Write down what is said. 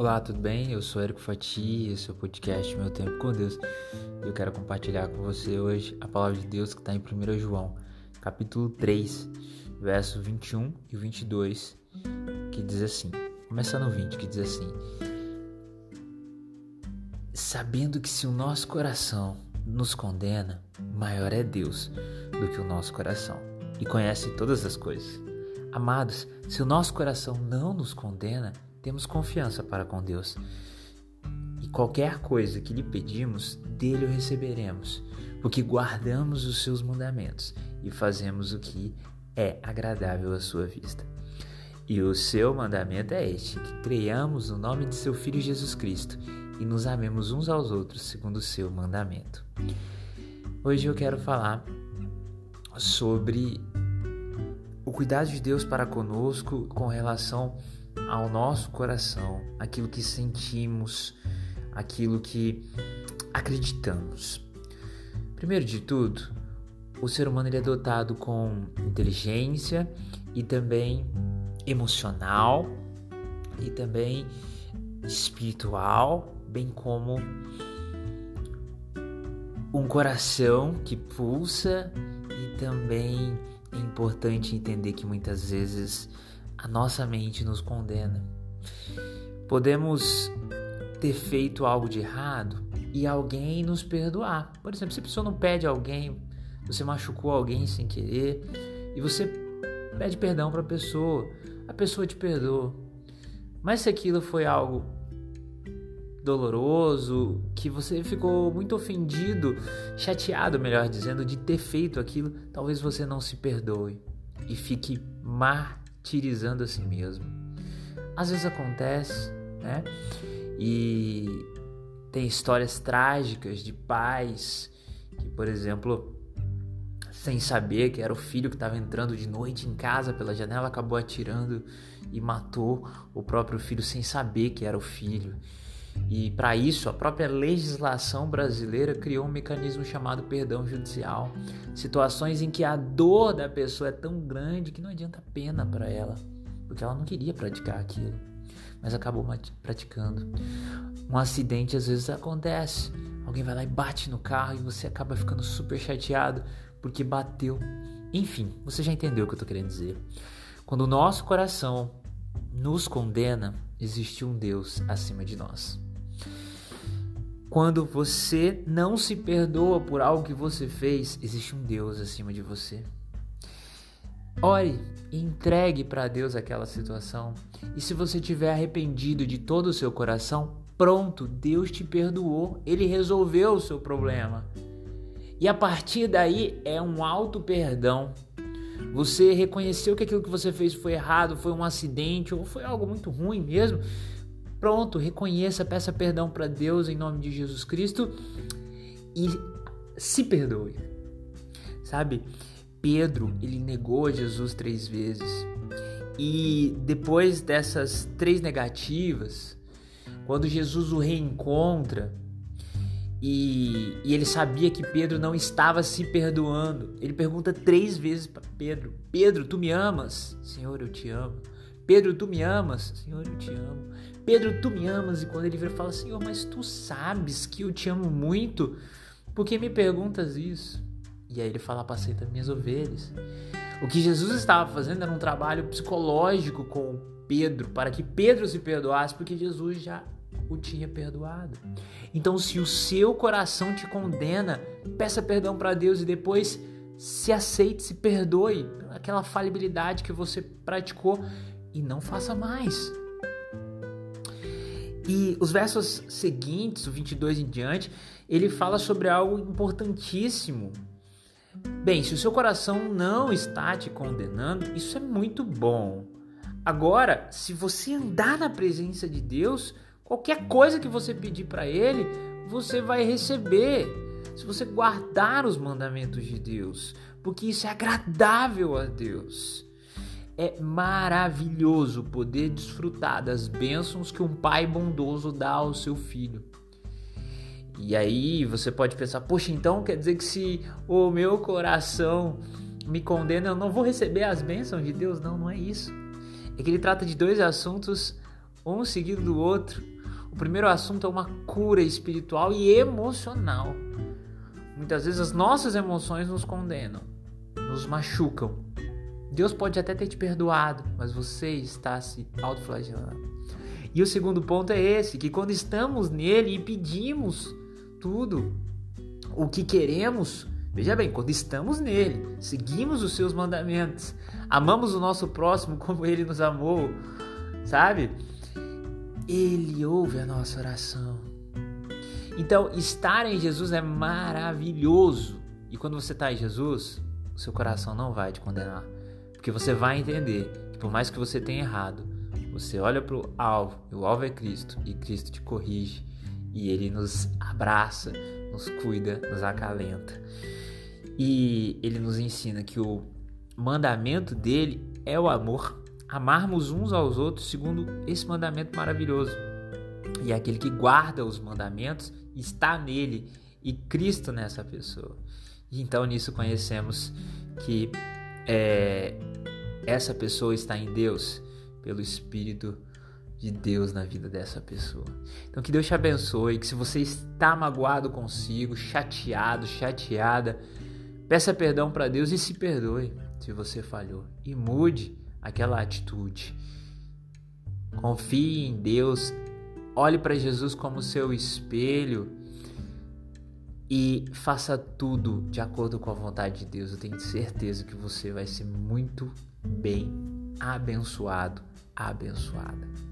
Olá, tudo bem? Eu sou Érico Fati, esse é o podcast Meu Tempo com Deus. Eu quero compartilhar com você hoje a palavra de Deus que está em 1 João, capítulo 3, verso 21 e 22, que diz assim, começando no 20, que diz assim: Sabendo que se o nosso coração nos condena, maior é Deus do que o nosso coração e conhece todas as coisas. Amados, se o nosso coração não nos condena, temos confiança para com Deus. E qualquer coisa que lhe pedimos, dele o receberemos, porque guardamos os seus mandamentos e fazemos o que é agradável à sua vista. E o seu mandamento é este: que creiamos no nome de seu Filho Jesus Cristo e nos amemos uns aos outros segundo o seu mandamento. Hoje eu quero falar sobre o cuidado de Deus para conosco com relação ao nosso coração, aquilo que sentimos, aquilo que acreditamos. Primeiro de tudo, o ser humano ele é dotado com inteligência e também emocional e também espiritual, bem como um coração que pulsa e também é importante entender que muitas vezes a nossa mente nos condena. Podemos ter feito algo de errado e alguém nos perdoar. Por exemplo, se a pessoa não pede alguém, você machucou alguém sem querer e você pede perdão para a pessoa, a pessoa te perdoa. Mas se aquilo foi algo doloroso, que você ficou muito ofendido, chateado, melhor dizendo, de ter feito aquilo, talvez você não se perdoe e fique martirizando a si mesmo. Às vezes acontece, né? E tem histórias trágicas de pais que, por exemplo, sem saber que era o filho que estava entrando de noite em casa pela janela, acabou atirando e matou o próprio filho sem saber que era o filho. E para isso, a própria legislação brasileira criou um mecanismo chamado perdão judicial. Situações em que a dor da pessoa é tão grande que não adianta pena para ela, porque ela não queria praticar aquilo, mas acabou praticando. Um acidente às vezes acontece. Alguém vai lá e bate no carro e você acaba ficando super chateado porque bateu. Enfim, você já entendeu o que eu estou querendo dizer. Quando o nosso coração nos condena, existe um Deus acima de nós. Quando você não se perdoa por algo que você fez, existe um Deus acima de você. Ore entregue para Deus aquela situação. E se você tiver arrependido de todo o seu coração, pronto, Deus te perdoou, ele resolveu o seu problema. E a partir daí é um auto perdão. Você reconheceu que aquilo que você fez foi errado, foi um acidente ou foi algo muito ruim mesmo. Pronto, reconheça, peça perdão para Deus em nome de Jesus Cristo e se perdoe. Sabe? Pedro, ele negou Jesus três vezes. E depois dessas três negativas, quando Jesus o reencontra, e, e, ele sabia que Pedro não estava se perdoando. Ele pergunta três vezes para Pedro: Pedro, tu me amas? Senhor, eu te amo. Pedro, tu me amas? Senhor, eu te amo. Pedro, tu me amas? E quando ele vira, fala: Senhor, mas tu sabes que eu te amo muito. Por que me perguntas isso? E aí ele fala: Apacenta minhas ovelhas. O que Jesus estava fazendo era um trabalho psicológico com Pedro, para que Pedro se perdoasse, porque Jesus já o tinha perdoado. Então, se o seu coração te condena, peça perdão para Deus e depois se aceite, se perdoe aquela falibilidade que você praticou e não faça mais. E os versos seguintes, o 22 em diante, ele fala sobre algo importantíssimo. Bem, se o seu coração não está te condenando, isso é muito bom. Agora, se você andar na presença de Deus, Qualquer coisa que você pedir para Ele, você vai receber. Se você guardar os mandamentos de Deus, porque isso é agradável a Deus. É maravilhoso poder desfrutar das bênçãos que um pai bondoso dá ao seu filho. E aí você pode pensar, poxa, então quer dizer que se o meu coração me condena, eu não vou receber as bênçãos de Deus? Não, não é isso. É que ele trata de dois assuntos um seguido do outro. O primeiro assunto é uma cura espiritual e emocional. Muitas vezes as nossas emoções nos condenam, nos machucam. Deus pode até ter te perdoado, mas você está se autoflagelando. E o segundo ponto é esse, que quando estamos nele e pedimos tudo o que queremos, veja bem, quando estamos nele, seguimos os seus mandamentos, amamos o nosso próximo como ele nos amou, sabe? Ele ouve a nossa oração. Então, estar em Jesus é maravilhoso. E quando você está em Jesus, o seu coração não vai te condenar. Porque você vai entender que por mais que você tenha errado, você olha para o alvo, e o alvo é Cristo, e Cristo te corrige, e Ele nos abraça, nos cuida, nos acalenta. E Ele nos ensina que o mandamento dele é o amor, amarmos uns aos outros segundo esse mandamento maravilhoso. E aquele que guarda os mandamentos está nele e Cristo nessa pessoa. Então nisso conhecemos que é, essa pessoa está em Deus pelo Espírito de Deus na vida dessa pessoa. Então que Deus te abençoe, que se você está magoado consigo, chateado, chateada, peça perdão para Deus e se perdoe se você falhou e mude aquela atitude. Confie em Deus, Olhe para Jesus como seu espelho e faça tudo de acordo com a vontade de Deus. Eu tenho certeza que você vai ser muito bem abençoado, abençoada.